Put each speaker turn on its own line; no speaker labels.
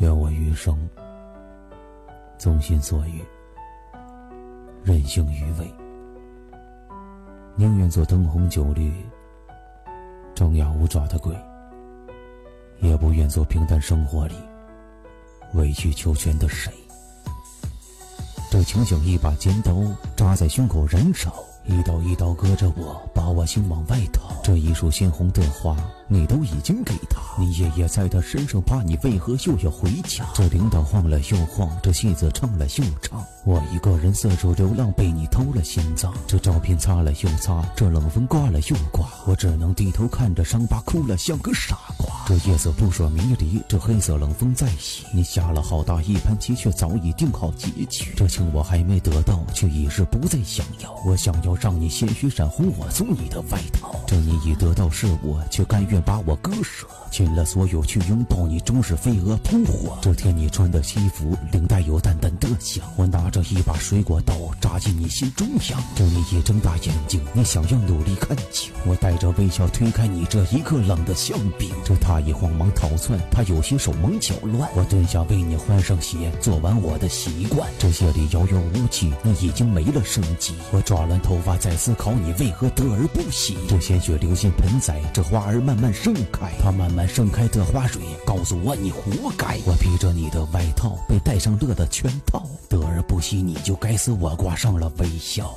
愿我余生纵心所欲，任性余味，宁愿做灯红酒绿、张牙舞爪的鬼，也不愿做平淡生活里委曲求全的谁。这情像一把尖刀扎在胸口燃烧，一刀一刀割着我，把我心往外掏。这一束鲜红的花，你都已经给他，你爷爷在他身上趴，你为何又要回家？这铃铛晃了又晃，这戏子唱了又唱，我一个人四处流浪，被你偷了心脏。这照片擦了又擦，这冷风刮了又刮，我只能低头看着伤疤，哭了像个傻瓜。这夜色扑朔迷离，这黑色冷风在袭，你下了好大一盘棋，却早已定好结局。这情我还没得到，却已是不再想要。我想要让你鲜血染红我送你的外套，这你已得到是我，却甘愿把我割舍，尽了所有去拥抱你，终是飞蛾扑火。这天你穿的西服，领带有淡淡的香，我拿着一把水果刀扎进你心中央。这你已睁大眼睛，你想要努力看清，我带着微笑推开你这一刻冷的像冰。这他已慌忙逃窜，他有些手忙脚乱，我蹲下为你换上鞋，做完我的习惯。这夜里遥遥无期，你已经没了生机。我抓乱头发在思考你为何得而不喜。这些血流进盆栽，这花儿慢慢盛开，它慢慢盛开的花蕊告诉我你活该。我披着你的外套，被戴上乐的圈套，得而不惜你就该死，我挂上了微笑。